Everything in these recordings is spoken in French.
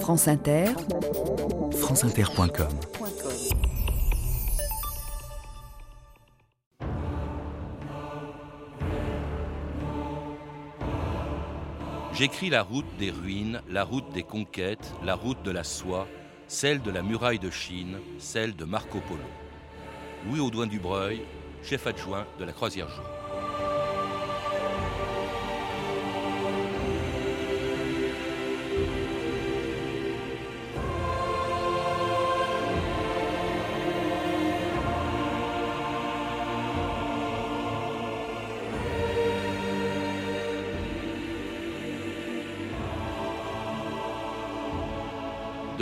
France Inter, franceinter.com J'écris la route des ruines, la route des conquêtes, la route de la soie, celle de la muraille de Chine, celle de Marco Polo. Louis Audouin Dubreuil, chef adjoint de la Croisière Jaune.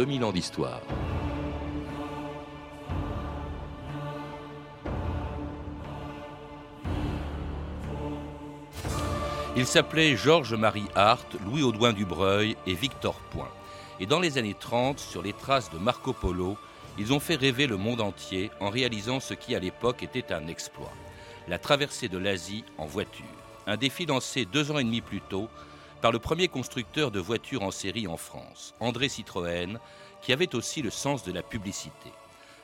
2000 ans d'histoire. Ils s'appelaient Georges-Marie Hart, Louis Audouin Dubreuil et Victor Point. Et dans les années 30, sur les traces de Marco Polo, ils ont fait rêver le monde entier en réalisant ce qui à l'époque était un exploit. La traversée de l'Asie en voiture. Un défi lancé deux ans et demi plus tôt par le premier constructeur de voitures en série en France, André Citroën, qui avait aussi le sens de la publicité.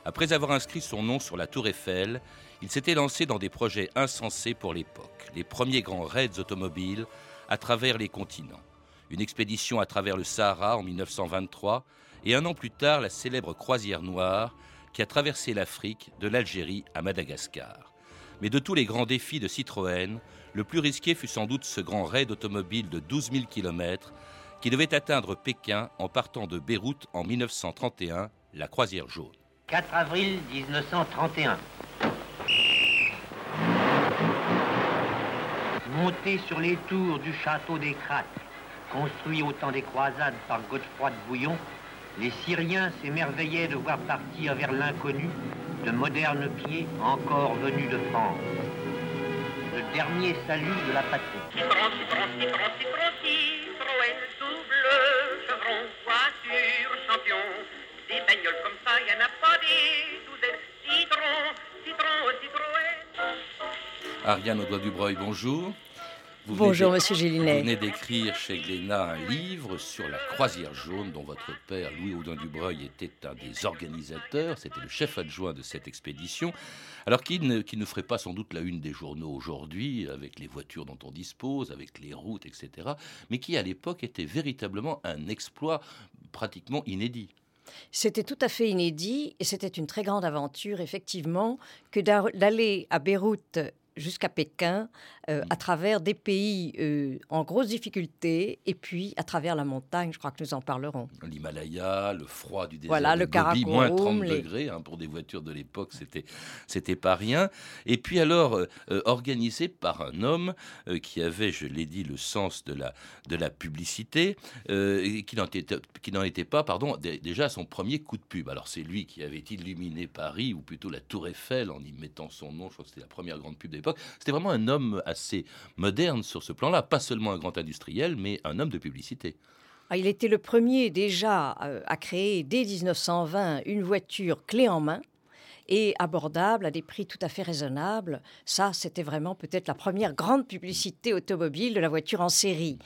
Après avoir inscrit son nom sur la tour Eiffel, il s'était lancé dans des projets insensés pour l'époque, les premiers grands raids automobiles à travers les continents. Une expédition à travers le Sahara en 1923 et un an plus tard la célèbre croisière noire qui a traversé l'Afrique de l'Algérie à Madagascar. Mais de tous les grands défis de Citroën, le plus risqué fut sans doute ce grand raid automobile de 12 000 km qui devait atteindre Pékin en partant de Beyrouth en 1931, la croisière jaune. 4 avril 1931. Monté sur les tours du château des Crates, construit au temps des croisades par Godefroy de Bouillon, les Syriens s'émerveillaient de voir partir vers l'inconnu de modernes pieds encore venus de France le dernier salut de la patrie. Citron, citron, citron, citron, Citroën, double chevron, voiture, champion. Des bagnoles comme ça, y en a pas des douzaines. Citron, citron, Citroën. Ariane Audouin-Dubreuil, bonjour. Bonjour, monsieur Gélinet. Vous venez d'écrire chez Glénat un livre sur la croisière jaune dont votre père, Louis Audin Dubreuil, était un des organisateurs. C'était le chef adjoint de cette expédition. Alors, qui ne, qui ne ferait pas sans doute la une des journaux aujourd'hui, avec les voitures dont on dispose, avec les routes, etc., mais qui, à l'époque, était véritablement un exploit pratiquement inédit. C'était tout à fait inédit et c'était une très grande aventure, effectivement, que d'aller à Beyrouth jusqu'à Pékin, euh, à travers des pays euh, en grosse difficulté, et puis à travers la montagne, je crois que nous en parlerons. L'Himalaya, le froid du désert voilà, le Gobi, moins 30 degrés, hein, pour des voitures de l'époque, c'était, c'était pas rien. Et puis alors, euh, organisé par un homme qui avait, je l'ai dit, le sens de la, de la publicité, et qui n'en était, qui n'en était pas, pardon, déjà son premier coup de pub. Alors c'est lui qui avait illuminé Paris, ou plutôt la Tour Eiffel, en y mettant son nom, je crois que c'était la première grande pub C'était vraiment un homme assez moderne sur ce plan-là, pas seulement un grand industriel, mais un homme de publicité. Ah, il était le premier déjà euh, à créer dès 1920 une voiture clé en main et abordable à des prix tout à fait raisonnables. Ça, c'était vraiment peut-être la première grande publicité automobile de la voiture en série.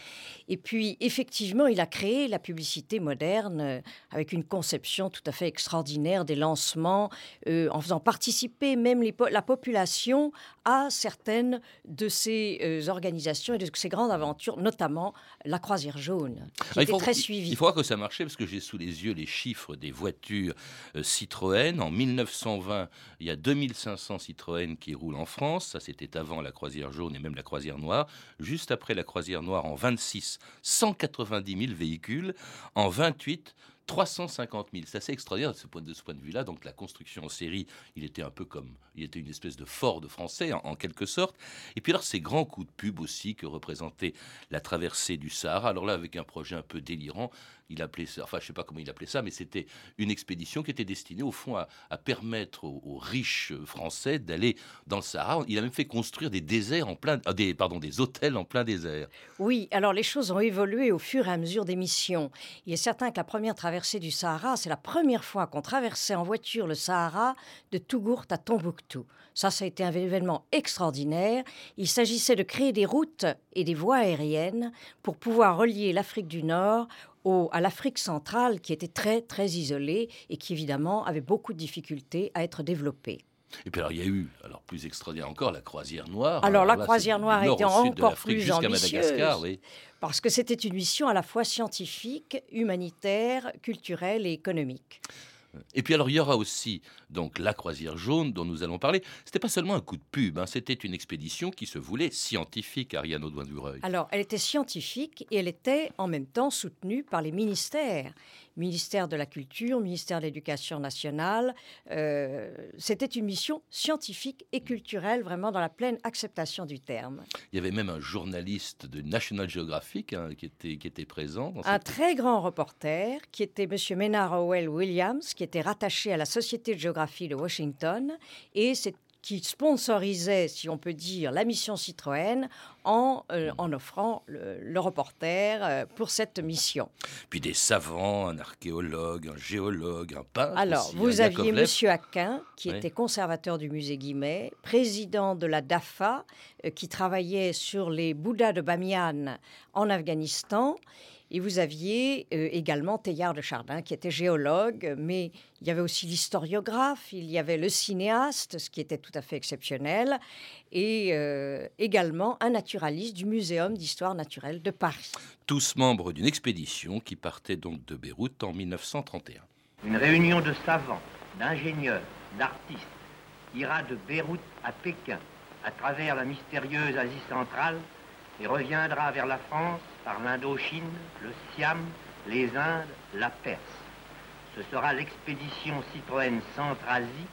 Et puis, effectivement, il a créé la publicité moderne euh, avec une conception tout à fait extraordinaire des lancements, euh, en faisant participer même la population à certaines de ces euh, organisations et de ces grandes aventures, notamment la croisière jaune, qui ah, était très suivie. Il faut voir que ça marchait parce que j'ai sous les yeux les chiffres des voitures Citroën. En 1920, il y a 2500 Citroën qui roulent en France. Ça, c'était avant la croisière jaune et même la croisière noire. Juste après la croisière noire, en 26, 190 000 véhicules. En 28, 350 000. C'est assez extraordinaire de ce point de, vue-là. Donc la construction en série, il était un peu comme, il était une espèce de Ford français en, quelque sorte. Et puis alors ces grands coups de pub aussi que représentait la traversée du Sahara. Alors là avec un projet un peu délirant, il appelait ça, enfin je sais pas comment il appelait ça, mais c'était une expédition qui était destinée au fond à, permettre aux, riches français d'aller dans le Sahara. Il a même fait construire des déserts en plein, euh, des pardon, des hôtels en plein désert. Oui, alors les choses ont évolué au fur et à mesure des missions. Il est certain que la première traversée du Sahara. C'est la première fois qu'on traversait en voiture le Sahara de Tougourt à Tombouctou. Ça, ça a été un événement extraordinaire. Il s'agissait de créer des routes et des voies aériennes pour pouvoir relier l'Afrique du Nord à l'Afrique centrale, qui était très, très isolée et qui, évidemment, avait beaucoup de difficultés à être développée. Et puis alors il y a eu, alors plus extraordinaire encore, la croisière noire. Alors, la croisière noire était encore plus ambitieuse, parce que c'était une mission à la fois scientifique, humanitaire, culturelle et économique. Et puis alors il y aura aussi donc la croisière jaune dont nous allons parler. C'était pas seulement un coup de pub, hein, c'était une expédition qui se voulait scientifique, Ariane Audouin-Dureuil. Alors elle était scientifique et elle était en même temps soutenue par les ministères ministère de la Culture, ministère de l'Éducation nationale. Euh, c'était une mission scientifique et culturelle, vraiment dans la pleine acceptation du terme. Il y avait même un journaliste de National Geographic hein, qui, était, qui était présent. un très grand reporter qui était M. Maynard Howell Williams, qui était rattaché à la Société de géographie de Washington. Et c'est qui sponsorisait, si on peut dire, la mission Citroën en, euh, en offrant le, reporter euh, pour cette mission. Puis des savants, un archéologue, un géologue, un peintre. Alors, vous aviez M. Aquin, qui était conservateur du musée Guimet, président de la DAFA, euh, qui travaillait sur les Bouddhas de Bamiyan en Afghanistan. Et vous aviez euh, également Teilhard de Chardin, qui était géologue, mais il y avait aussi l'historiographe, il y avait le cinéaste, ce qui était tout à fait exceptionnel, et euh, également un naturaliste du Muséum d'histoire naturelle de Paris. Tous membres d'une expédition qui partait donc de Beyrouth en 1931. Une réunion de savants, d'ingénieurs, d'artistes ira de Beyrouth à Pékin, à travers la mystérieuse Asie centrale, et reviendra vers la France par l'Indochine, le Siam, les Indes, la Perse. Ce sera l'expédition Citroën Centre-Asie,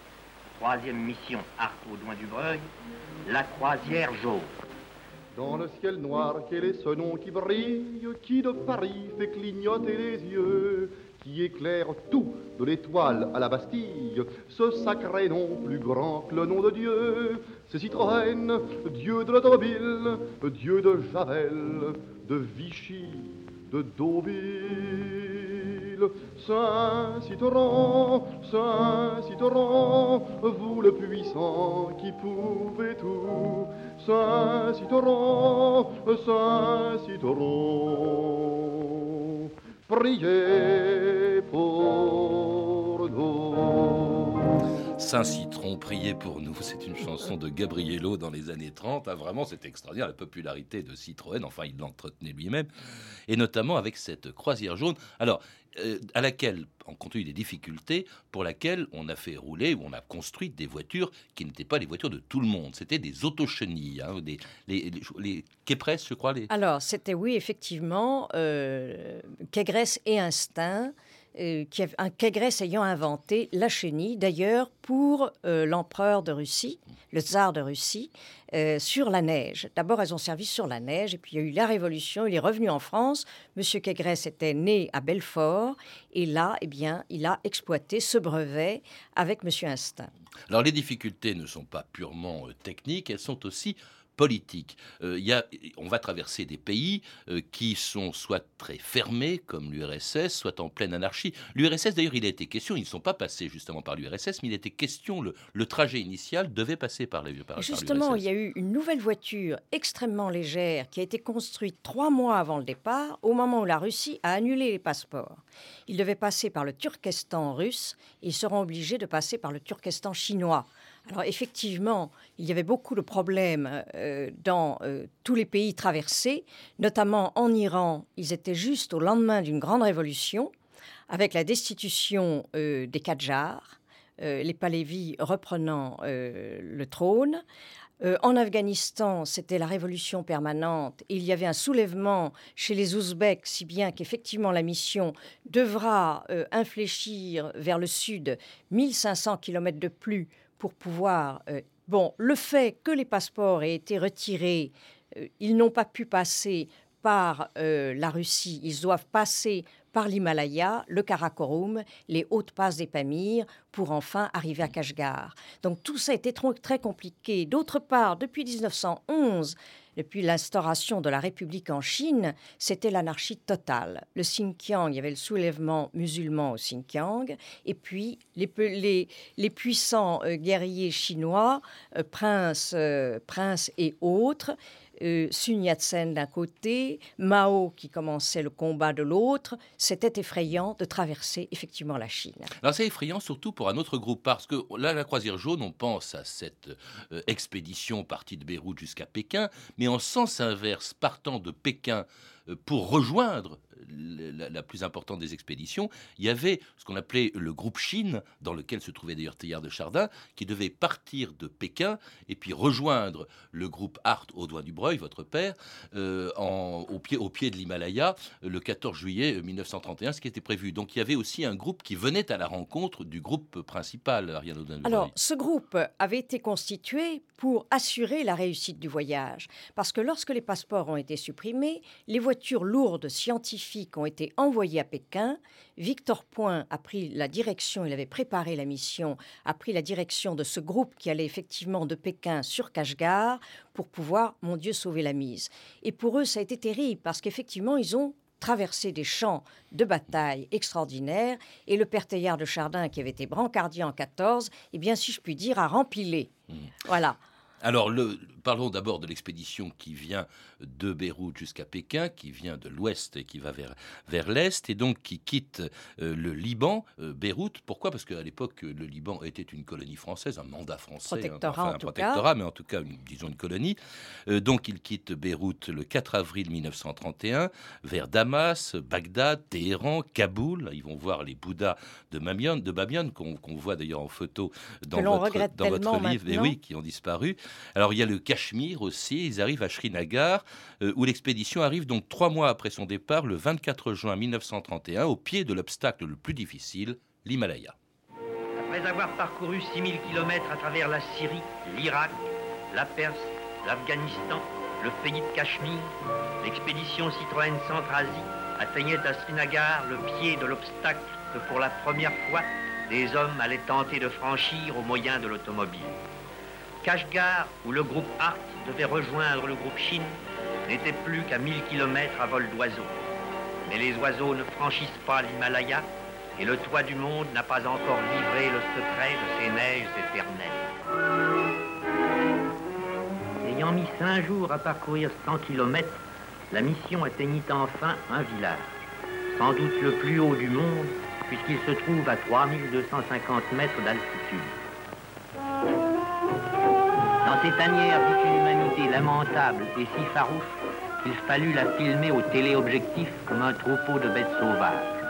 troisième mission Arc du Breuil, la croisière jaune. Dans le ciel noir, quel est ce nom qui brille, qui de Paris fait clignoter les yeux? Qui éclaire tout, de l'étoile à la Bastille, ce sacré nom plus grand que le nom de Dieu, c'est Citroën, Dieu de l'automobile, Dieu de Javel, de Vichy, de Deauville. Saint Citroën, Saint Citroën, vous le puissant qui pouvez tout. Saint Citroën, Saint Citroën priez pour nous. Saint-Citron, priez pour nous. C'est une chanson de Gabriello dans les années 30. Ah, vraiment, c'est extraordinaire la popularité de Citroën. Enfin, il l'entretenait lui-même. Et notamment avec cette croisière jaune. Alors, euh, à laquelle, en compte des difficultés, pour laquelle on a fait rouler ou on a construit des voitures qui n'étaient pas les voitures de tout le monde. C'était des autochenilles, hein, des, les, les, je crois. Alors, c'était oui, effectivement, euh, et Instinct euh, qui un ayant inventé la chenille, d'ailleurs pour euh, l'empereur de Russie, le tsar de Russie, euh, sur la neige. D'abord, elles ont servi sur la neige, et puis il y a eu la Révolution, il est revenu en France. Monsieur Kégresse était né à Belfort, et là, eh bien, il a exploité ce brevet avec Monsieur Instinct. Alors les difficultés ne sont pas purement techniques, elles sont aussi politique. Euh, y a, on va traverser des pays euh, qui sont soit très fermés, comme l'URSS, soit en pleine anarchie. L'URSS, d'ailleurs, il a été question, ils ne sont pas passés justement par l'URSS, mais il était question, le, le, trajet initial devait passer par les par, Justement, il y a eu une nouvelle voiture extrêmement légère qui a été construite trois mois avant le départ, au moment où la Russie a annulé les passeports. Ils devaient passer par le Turkestan russe et ils seront obligés de passer par le Turkestan chinois. Alors effectivement, il y avait beaucoup de problèmes euh, dans euh, tous les pays traversés, notamment en Iran. Ils étaient juste au lendemain d'une grande révolution, avec la destitution euh, des Qadjars, les Palévis reprenant le trône. en Afghanistan, c'était la révolution permanente. Il y avait un soulèvement chez les Ouzbeks, si bien qu'effectivement la mission devra infléchir vers le sud 1500 km de plus pour pouvoir... Euh, bon, le fait que les passeports aient été retirés, euh, ils n'ont pas pu passer par euh, la Russie, ils doivent passer par l'Himalaya, le Karakorum, les hautes passes des Pamirs, pour enfin arriver à Kashgar. Donc tout ça a été très compliqué. D'autre part, depuis 1911, depuis l'instauration de la République en Chine, c'était l'anarchie totale. Le Xinjiang, il y avait le soulèvement musulman au Xinjiang, et puis les, les, puissants euh, guerriers chinois, euh, princes, euh, princes et autres, euh, Sun Yat-sen d'un côté, Mao qui commençait le combat de l'autre, c'était effrayant de traverser effectivement la Chine. C'est effrayant surtout pour un autre groupe, parce que là, la croisière jaune, on pense à cette euh, expédition partie de Beyrouth jusqu'à Pékin, mais en sens inverse, partant de Pékin euh, pour rejoindre la, plus importante des expéditions, il y avait ce qu'on appelait le groupe Chine, dans lequel se trouvait d'ailleurs Théard de Chardin, qui devait partir de Pékin et puis rejoindre le groupe Art au doigt du Breuil, votre père, euh, au, pied, au pied de l'Himalaya le 14 juillet 1931, ce qui était prévu. Donc il y avait aussi un groupe qui venait à la rencontre du groupe principal, Ariane Alors, ce groupe avait été constitué pour assurer la réussite du voyage, parce que lorsque les passeports ont été supprimés, les voitures lourdes scientifiques qui ont été envoyés à Pékin. Victor Point a pris la direction, il avait préparé la mission, a pris la direction de ce groupe qui allait effectivement de Pékin sur Kashgar pour pouvoir, mon Dieu, sauver la mise. Et pour eux, ça a été terrible parce qu'effectivement, ils ont traversé des champs de bataille extraordinaires et le père Teilhard de Chardin, qui avait été brancardier en 14, eh bien, si je puis dire, a rempilé. Mmh. Voilà. Alors, le, parlons d'abord de l'expédition qui vient de Beyrouth jusqu'à Pékin, qui vient de l'ouest et qui va vers, vers l'est, et donc qui quitte euh, le Liban, euh, Beyrouth. Pourquoi? Parce qu'à l'époque, le Liban était une colonie française, un mandat français, protectorat, un protectorat, mais en tout cas, disons une colonie. Euh, donc, il quitte Beyrouth le 4 avril 1931, vers Damas, Bagdad, Téhéran, Kaboul. Ils vont voir les Bouddhas de Bamiyan, de qu'on voit d'ailleurs en photo dans votre, dans votre livre, et oui, qui ont disparu. Alors, il y a le Cachemire aussi. Ils arrivent à Srinagar, euh, où l'expédition arrive donc trois mois après son départ, le 24 juin 1931, au pied de l'obstacle le plus difficile, l'Himalaya. Après avoir parcouru 6000 km à travers la Syrie, l'Irak, la Perse, l'Afghanistan, le pays de Cachemire, l'expédition Citroën Centre-Asie atteignait à Srinagar le pied de l'obstacle que pour la première fois des hommes allaient tenter de franchir au moyen de l'automobile. Kashgar, où le groupe Art devait rejoindre le groupe Chine, n'était plus qu'à 1000 km à vol d'oiseau. Mais les oiseaux ne franchissent pas l'Himalaya et le toit du monde n'a pas encore livré le secret de ces neiges éternelles. Ayant mis cinq jours à parcourir 100 km, la mission atteignit enfin un village, sans doute le plus haut du monde, puisqu'il se trouve à 3250 mètres d'altitude. Dans cette tanière vit une humanité lamentable et si farouche qu'il fallut la filmer au téléobjectif comme un troupeau de bêtes sauvages.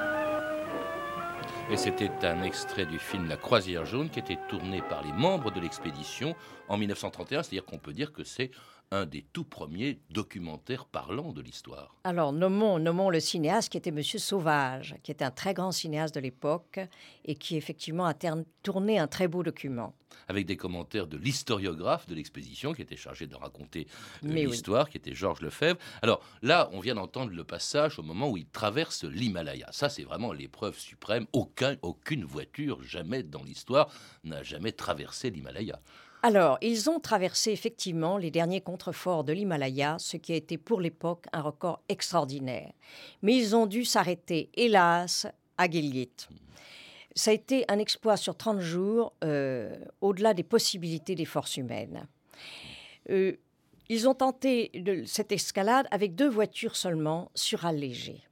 Et c'était un extrait du film La Croisière jaune qui était tourné par les membres de l'expédition en 1931, c'est-à-dire qu'on peut dire que c'est un des tout premiers documentaires parlants de l'histoire. Alors, nommons, nommons le cinéaste qui était Monsieur Sauvage, qui était un très grand cinéaste de l'époque et qui effectivement a tourné un très beau document. Avec des commentaires de l'historiographe de l'exposition qui était chargé de raconter euh, l'histoire, qui était Georges Lefebvre. Alors là, on vient d'entendre le passage au moment où il traverse l'Himalaya. Ça, c'est vraiment l'épreuve suprême. Aucun, aucune voiture, jamais dans l'histoire, n'a jamais traversé l'Himalaya. Alors, ils ont traversé effectivement les derniers contreforts de l'Himalaya, ce qui a été pour l'époque un record extraordinaire. Mais ils ont dû s'arrêter, hélas, à Gilgit. Ça a été un exploit sur 30 jours, euh, au-delà des possibilités des forces humaines. Euh, ils ont tenté cette escalade avec deux voitures seulement surallégées.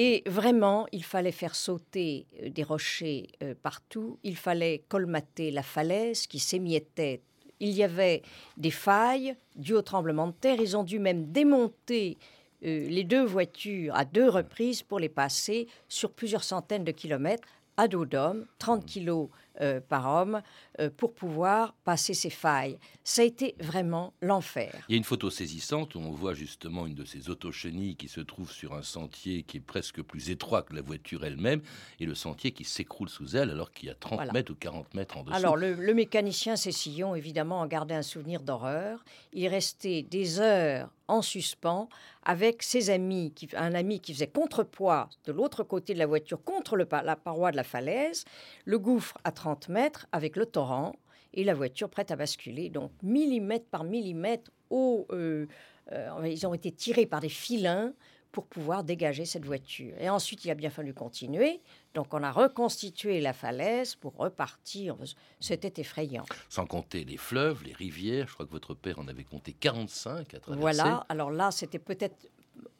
Et vraiment, il fallait faire sauter euh, des rochers euh, partout, il fallait colmater la falaise qui s'émiettait. Il y avait des failles dues au tremblement de terre. Ils ont dû même démonter euh, les deux voitures à deux reprises pour les passer sur plusieurs centaines de kilomètres à dos d'homme, 30 kilos euh, par homme euh, pour pouvoir passer ces failles. Ça a été vraiment l'enfer. Il y a une photo saisissante où on voit justement une de ces autochenilles qui se trouve sur un sentier qui est presque plus étroit que la voiture elle-même et le sentier qui s'écroule sous elle alors qu'il y a 30 mètres ou 40 mètres en dessous. Alors le, le mécanicien Cécillon évidemment en gardait un souvenir d'horreur. Il restait des heures en suspens avec ses amis, un ami qui faisait contrepoids de l'autre côté de la voiture contre la paroi de la falaise, le gouffre à 30 mètres avec le torrent. et la voiture prête à basculer. Donc millimètre par millimètre, au, euh, euh, ils ont été tirés par des filins pour pouvoir dégager cette voiture. Et ensuite, il a bien fallu continuer. Donc, on a reconstitué la falaise pour repartir. C'était effrayant. Sans compter les fleuves, les rivières. Je crois que votre père en avait compté 45 à traverser. Voilà. Alors là, c'était peut-être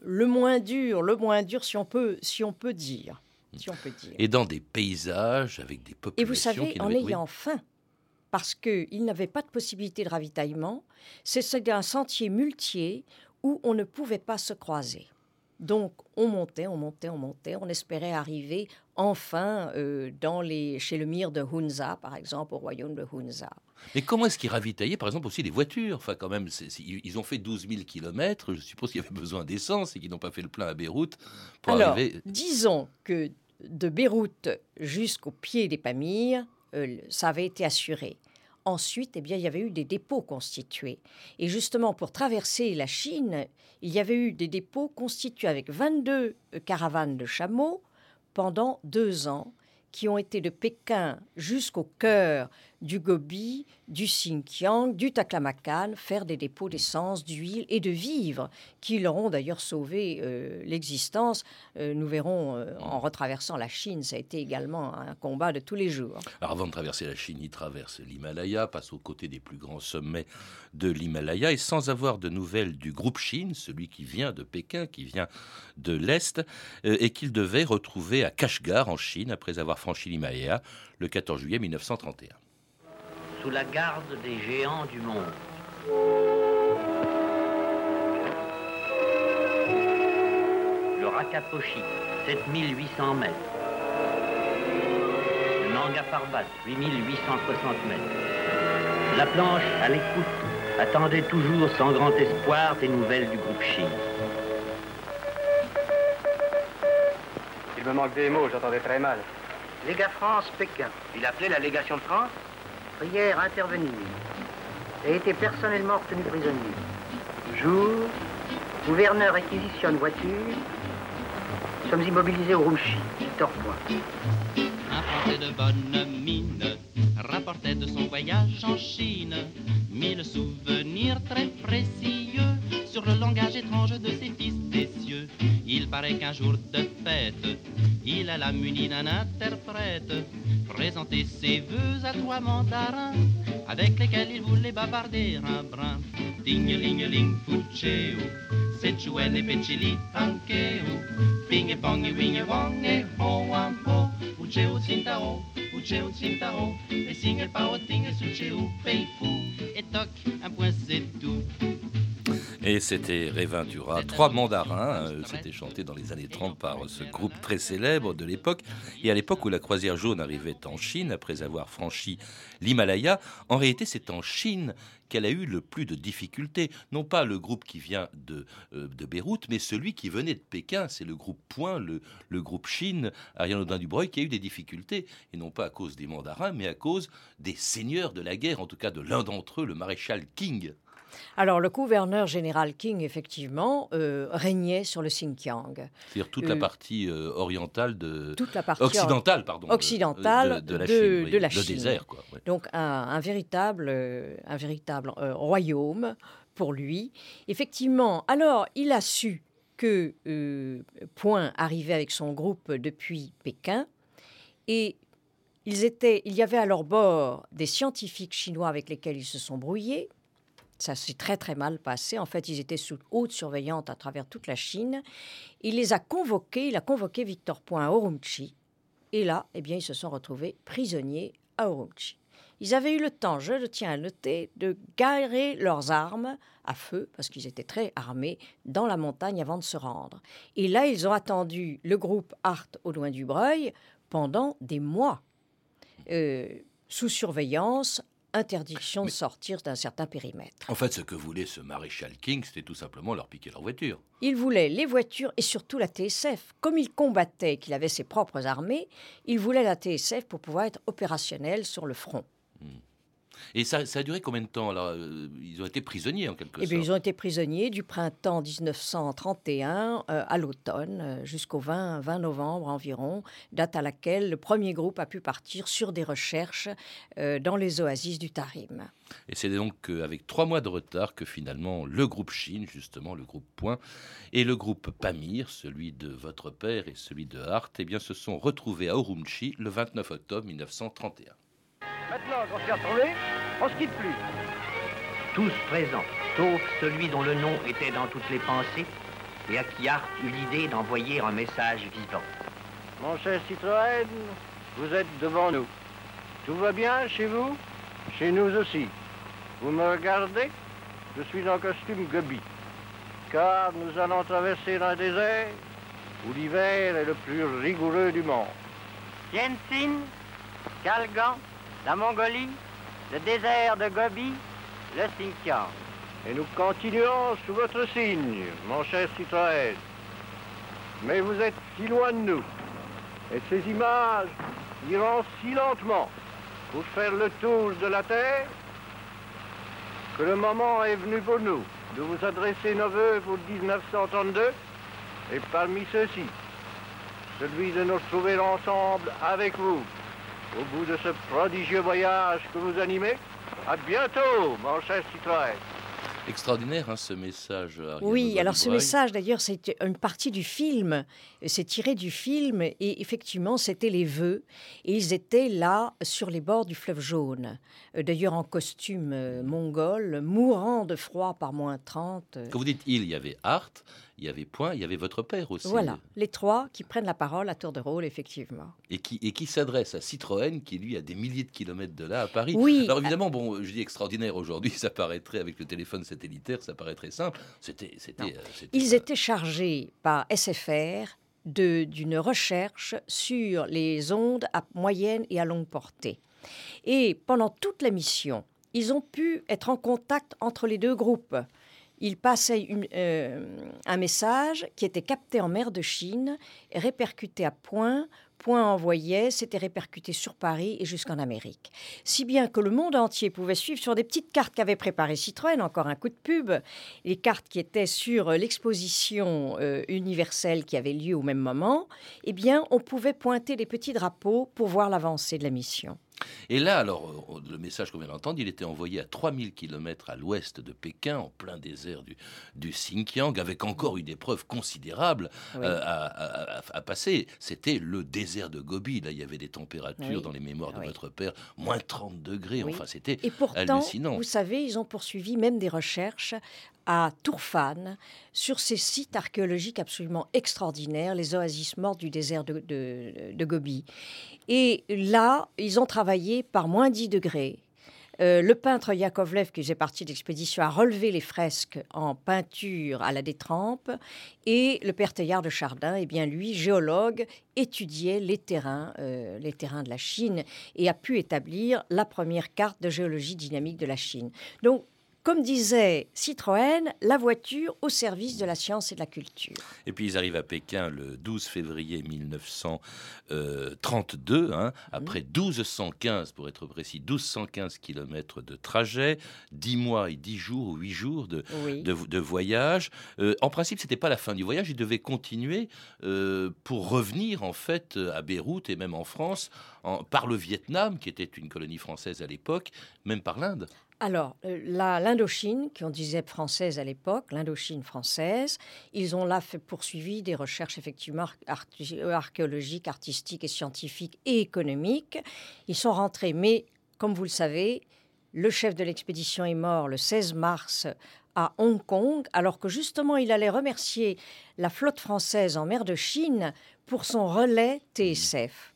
le moins dur, le moins dur, si on peut, si on peut dire. Si on peut dire. Et dans des paysages avec des populations. Et vous savez, en ayant faim, parce qu'il n'avait pas de possibilité de ravitaillement, c'était un sentier muletier où on ne pouvait pas se croiser. Donc, on montait, on montait, on montait. On espérait arriver enfin euh, dans les, chez le mire de Hunza, par exemple, au royaume de Hunza. Mais comment est-ce qu'ils ravitaillaient, par exemple, aussi les voitures? Enfin, quand même, ils ont fait 12 000 kilomètres. Je suppose qu'il y avait besoin d'essence et qu'ils n'ont pas fait le plein à Beyrouth pour Alors, arriver. Disons que de Beyrouth jusqu'au pied des Pamirs, euh, ça avait été assuré. Ensuite, eh bien, il y avait eu des dépôts constitués. Et justement, pour traverser la Chine, il y avait eu des dépôts constitués avec 22 euh, caravanes de chameaux pendant deux ans qui ont été de Pékin jusqu'au cœur du Gobi, du Xinjiang, du Taklamakan, faire des dépôts d'essence, d'huile et de vivres, qui leur ont d'ailleurs sauvé euh, l'existence. Euh, nous verrons euh, en retraversant la Chine, ça a été également un combat de tous les jours. Avant de traverser la Chine, ils traversent l'Himalaya, passent aux côtés des plus grands sommets de l'Himalaya, et sans avoir de nouvelles du groupe Chine, celui qui vient de Pékin, qui vient de l'Est, et qu'ils devaient retrouver à Kashgar, en Chine, après avoir franchi l'Himalaya, le 14 juillet 1931 sous la garde des géants du monde. Le Rakaposhi, 7800 mètres. Le Nanga Parbat, 8860 mètres. La planche, à l'écoute, attendait toujours sans grand espoir des nouvelles du groupe Chine. Il me manque des mots, j'entendais très mal. Légat France, Pékin. Il appelait la légation de France prière intervenir et été personnellement retenu prisonnier. Jour, gouverneur réquisitionne voiture, sommes immobilisés au Rouchi, Victor Point. Un Français de bonne mine rapportait de son voyage en Chine mille souvenirs très précieux sur le langage étrange de ses fils des cieux. Il paraît qu'un jour de fête, il alla muni d'un interprète présenter ses vœux à trois mandarins avec lesquels il voulait bavarder un brin. Ding ling ling fucheu, Sichuan et Pechili tankeu, ping pong wing wong et ho am ho, ucheu tsintao, ucheu tsintao, et sing et pao ting et sucheu pei fou, et toc, un point c'est tout. Et c'était Réventura, trois mandarins. Euh, c'était chanté dans les années 30 par ce groupe très célèbre de l'époque. Et à l'époque où la croisière jaune arrivait en Chine, après avoir franchi l'Himalaya, en réalité c'est en Chine qu'elle a eu le plus de difficultés. Non pas le groupe qui vient de, euh, de Beyrouth, mais celui qui venait de Pékin. C'est le groupe Point, le, le groupe Chine, Ariane Audin-Dubreuil, qui a eu des difficultés. Et non pas à cause des mandarins, mais à cause des seigneurs de la guerre, en tout cas de l'un d'entre eux, le maréchal King. Alors, le gouverneur général King, effectivement, euh, régnait sur le Xinjiang. C'est-à-dire toute la Euh, partie euh, orientale de... Toute la partie occidentale, pardon. occidentale de, de la de- Chine. oui, de la le Chine. désert, quoi. ouais. Donc, un, un véritable, un véritable royaume pour lui. Effectivement, alors, il a su que euh, Point arrivait avec son groupe depuis Pékin et ils étaient, il y avait à leur bord des scientifiques chinois avec lesquels ils se sont brouillés. Ça s'est très très mal passé. En fait, ils étaient sous haute surveillance à travers toute la Chine. Il les a convoqués. Il a convoqué Victor Point à Urumqi. Et là, eh bien, ils se sont retrouvés prisonniers à Urumqi. Ils avaient eu le temps, je le tiens à noter, de garer leurs armes à feu, parce qu'ils étaient très armés, dans la montagne avant de se rendre. Et là, ils ont attendu le groupe Art au loin du Breuil pendant des mois, euh, sous surveillance, interdiction de sortir d'un certain périmètre. En fait, ce que voulait ce maréchal King, c'était tout simplement leur piquer leur voiture. Il voulait les voitures et surtout la TSF. Comme il combattait, qu'il avait ses propres armées, il voulait la TSF pour pouvoir être opérationnel sur le front. Et ça, ça a duré combien de temps euh, ils ont été prisonniers en quelque Eh bien, sorte. ils ont été prisonniers du printemps 1931 euh, à l'automne, euh, jusqu'au 20, 20 novembre environ, date à laquelle le premier groupe a pu partir sur des recherches euh, dans les oasis du Tarim. Et c'est donc avec trois mois de retard que finalement le groupe Chine, justement le groupe Point, et le groupe Pamir, celui de votre père et celui de Hart, eh bien, se sont retrouvés à Urumqi le 29 octobre 1931. Maintenant qu'on s'est retrouvés, on se quitte plus. Tous présents, sauf celui dont le nom était dans toutes les pensées et à qui Hart eut l'idée d'envoyer un message vivant. Mon cher Citroën, vous êtes devant nous. Tout va bien chez vous? Chez nous aussi. Vous me regardez? Je suis en costume Gobi. Car nous allons traverser un désert où l'hiver est le plus rigoureux du monde. Tientsin, Kalgan, la Mongolie, le désert de Gobi, le Xinjiang. Et nous continuons sous votre signe, mon cher Citroën. Mais vous êtes si loin de nous. Et ces images iront si lentement pour faire le tour de la Terre que le moment est venu pour nous de vous adresser nos voeux pour 1932 et parmi ceux-ci, celui de nous retrouver ensemble avec vous au bout de ce prodigieux voyage que vous animez. À bientôt, mon cher Citroën. Extraordinaire, hein, ce message. Ariane Oui, alors ce message, d'ailleurs, c'est une partie du film. C'est tiré du film et effectivement, c'était les vœux. Et ils étaient là, sur les bords du fleuve jaune. Euh, D'ailleurs, en costume euh, mongol, mourant de froid par moins 30. euh, Quand vous dites il, il y avait Hart, il y avait Point, il y avait votre père aussi. Voilà, les trois qui prennent la parole à tour de rôle, effectivement. Et qui, et qui s'adresse à Citroën, qui lui a des milliers de kilomètres de là à Paris. Oui. Alors évidemment, bon, je dis extraordinaire aujourd'hui, ça paraîtrait avec le téléphone satellitaire, ça paraîtrait simple. C'était, c'était, euh, Ils pas- étaient chargés par SFR de- d'une recherche sur les ondes à moyenne et à longue portée. Et pendant toute la mission, ils ont pu être en contact entre les deux groupes. Ils passaient une- euh, un message qui était capté en mer de Chine, répercuté à Point. Point envoyait, c'était répercuté sur Paris et jusqu'en Amérique. Si bien que le monde entier pouvait suivre sur des petites cartes qu'avait préparées Citroën, encore un coup de pub, les cartes qui étaient sur l'exposition euh, universelle qui avait lieu au même moment, eh bien, on pouvait pointer des petits drapeaux pour voir l'avancée de la mission. Et là, alors, euh, le message qu'on vient d'entendre, il était envoyé à 3000 km à l'ouest de Pékin, en plein désert du, du Xinjiang, avec encore une épreuve considérable Oui. euh, à, à- à- à passer. C'était le désert de Gobi. Là, il y avait des températures Oui. dans les mémoires de Oui. votre père, moins 30 degrés. Enfin, c'était Et pourtant, hallucinant. vous savez, ils ont poursuivi même des recherches à Tourfan sur ces sites archéologiques absolument extraordinaires, les oasis mortes du désert de Gobi. Et là, ils ont travaillé par moins 10 degrés. Euh, le peintre Yakovlev, qui faisait partie de l'expédition, a relevé les fresques en peinture à la détrempe. Et le père Teilhard de Chardin, eh bien lui, géologue, étudiait les terrains, euh, les terrains de la Chine et a pu établir la première carte de géologie dynamique de la Chine. Donc, comme disait Citroën, la voiture au service de la science et de la culture. Et puis ils arrivent à Pékin le 12 février 1932, hein, après 1215, pour être précis, 1215 kilomètres de trajet, 10 mois et 10 jours ou 8 jours de, Oui. de, de voyage. Euh, en principe, c'était pas la fin du voyage, ils devaient continuer euh, pour revenir en fait euh, à Beyrouth et même en France, en- par le Vietnam, qui était une colonie française à l'époque, même par l'Inde. Alors, euh, l'Indochine, qu'on disait française à l'époque, l'Indochine française, ils ont là fait, poursuivi des recherches effectivement euh, archéologiques, artistiques et scientifiques et économiques. Ils sont rentrés, mais comme vous le savez, le chef de l'expédition est mort le 16 mars à Hong Kong, alors que justement il allait remercier la flotte française en mer de Chine pour son relais TSF.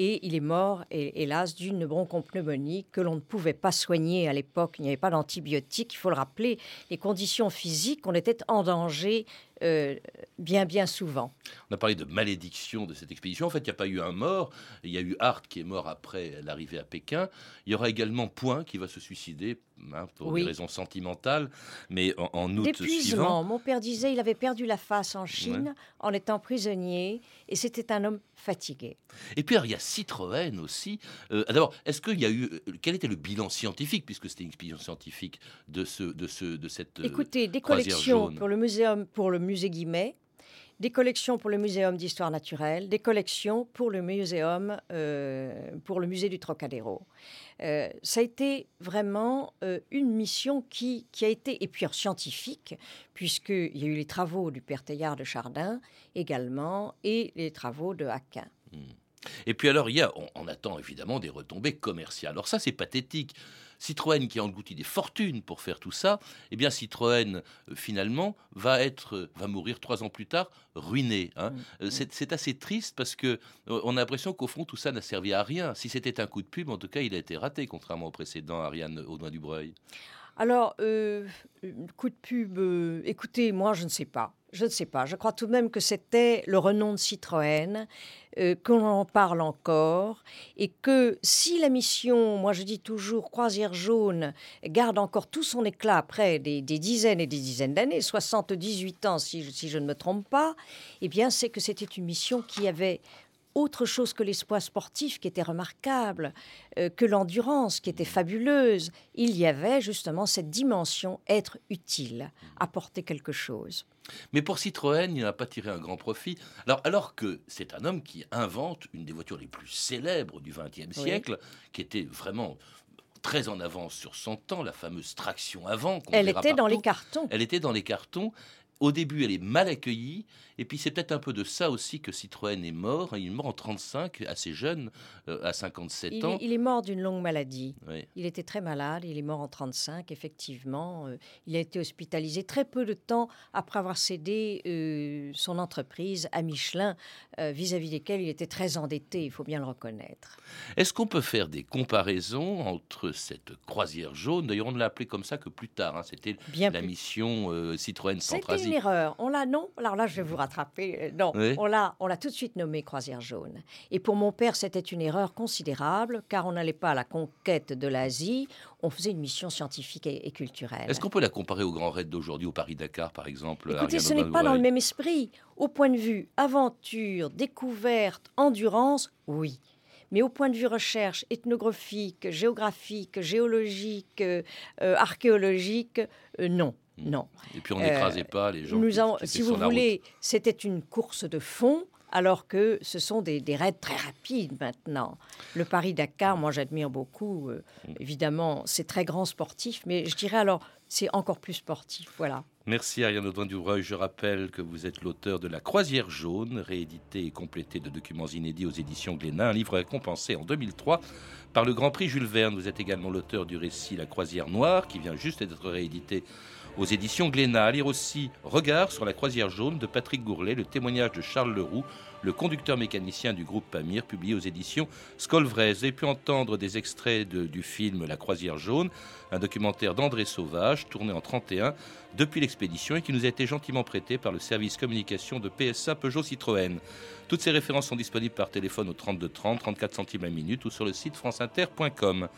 Et il est mort, hé- hélas, d'une bronchopneumonie que l'on ne pouvait pas soigner à l'époque. Il n'y avait pas d'antibiotiques. Il faut le rappeler, les conditions physiques, on était en danger euh, bien, bien souvent. On a parlé de malédiction de cette expédition. En fait, il n'y a pas eu un mort. Il y a eu Hart qui est mort après l'arrivée à Pékin. Il y aura également Point qui va se suicider hein, pour des raisons sentimentales, mais en, en août suivant. Mon père disait il avait perdu la face en Chine en étant prisonnier et c'était un homme fatigué. Et puis il y a Citroën aussi. Euh, d'abord, est-ce qu'il y a eu euh, quel était le bilan scientifique puisque c'était une expédition scientifique de ce de ce de cette Écoutez, des collections pour le muséum pour le musée Guimet des collections pour le Muséum d'histoire naturelle, des collections pour le muséum, euh, pour le musée du Trocadéro. Euh, ça a été vraiment euh, une mission qui, a été, et puis scientifique, puisqu'il y a eu les travaux du père Teilhard de Chardin également, et les travaux de Aquin. Hmm. Et puis alors, il y a, on, attend évidemment des retombées commerciales. Alors ça, c'est pathétique. Citroën qui a englouti des fortunes pour faire tout ça, eh bien Citroën euh, finalement va être, va mourir trois ans plus tard ruiné. Hein. Mm. Euh, c'est assez triste parce que euh, on a l'impression qu'au fond tout ça n'a servi à rien. Si c'était un coup de pub, en tout cas, il a été raté contrairement au précédent Ariane Audouin Alors, coup de pub, écoutez, moi je ne sais pas. Je ne sais pas. Je crois tout de même que c'était le renom de Citroën, euh, qu'on en parle encore, et que si la mission, moi je dis toujours, Croisière jaune, garde encore tout son éclat après des, dizaines et des dizaines d'années, 78 ans si je, si je ne me trompe pas, eh bien c'est que c'était une mission qui avait autre chose que l'espoir sportif qui était remarquable, euh, que l'endurance qui était fabuleuse. Il y avait justement cette dimension être utile, apporter quelque chose. Mais pour Citroën, il n'a pas tiré un grand profit. Alors, alors que c'est un homme qui invente une des voitures les plus célèbres du XXe siècle, qui était vraiment très en avance sur son temps, la fameuse traction avant. Elle était dans les cartons. Elle était dans les cartons au début, elle est mal accueillie. Et puis, c'est peut-être un peu de ça aussi que Citroën est mort. Il est mort en 35, assez jeune, euh, à 57 ans. il est mort d'une longue maladie. Il était très malade. Il est mort en 35, effectivement. Euh, il a été hospitalisé très peu de temps après avoir cédé euh, son entreprise à Michelin, vis-à-vis desquels il était très endetté, il faut bien le reconnaître. Est-ce qu'on peut faire des comparaisons entre cette croisière jaune? D'ailleurs, on ne l'a appelée comme ça que plus tard. Hein. C'était la mission Citroën Centrasie une erreur. On l'a, non Alors là, je vais vous rattraper. Euh, non, on l'a, on l'a tout de suite nommé croisière jaune. Et pour mon père, c'était une erreur considérable, car on n'allait pas à la conquête de l'Asie, on faisait une mission scientifique et, culturelle. Est-ce qu'on peut la comparer au Grand Raid d'aujourd'hui, au Paris-Dakar, par exemple Écoutez, ce n'est pas dans le même esprit. Au point de vue aventure, découverte, endurance, oui. Mais au point de vue recherche ethnographique, géographique, géologique, euh, euh, archéologique, non. Mm. Non. Et puis on n'écrasait euh, pas les gens. Nous si vous voulez, c'était une course de fond alors que ce sont des, raids très rapides maintenant. Le Paris-Dakar, moi j'admire beaucoup, euh, mm. évidemment, c'est très grand sportif, mais je dirais alors, c'est encore plus sportif, voilà. Merci Ariane Audouin Dubreuil. Je rappelle que vous êtes l'auteur de La Croisière jaune, réédité et complété de documents inédits aux éditions Glénat, un livre récompensé en 2003 par le Grand Prix Jules Verne. Vous êtes également l'auteur du récit La Croisière noire, qui vient juste d'être réédité aux éditions Glénat. Lire aussi Regard sur la croisière jaune de Patrick Gourlet, le témoignage de Charles Leroux, le conducteur mécanicien du groupe Pamir, publié aux éditions Scolvrez. Vous avez pu entendre des extraits du film La croisière jaune, un documentaire d'André Sauvage, tourné en 31 depuis l'expédition et qui nous a été gentiment prêté par le service communication de PSA Peugeot Citroën. Toutes ces références sont disponibles par téléphone au 32 30, 34 centimes la minute ou sur le site franceinter.com.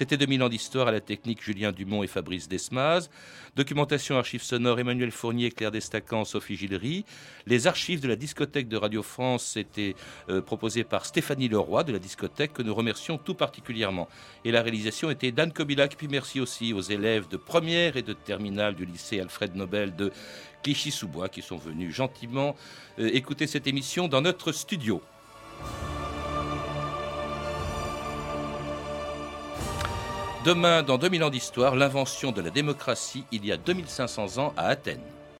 C'était 2000 ans d'histoire à la technique Julien Dumont et Fabrice Desmaz. Documentation archives sonores Emmanuel Fournier, Claire Destacan, Sophie Gillery. Les archives de la discothèque de Radio France étaient euh, proposées par Stéphanie Leroy de la discothèque que nous remercions tout particulièrement. Et la réalisation était d'Anne Kobilac. Puis merci aussi aux élèves de première et de terminale du lycée Alfred Nobel de Clichy-sous-Bois qui sont venus gentiment euh, écouter cette émission dans notre studio. Demain, dans 2000 ans d'histoire, l'invention de la démocratie il y a 2500 ans à Athènes.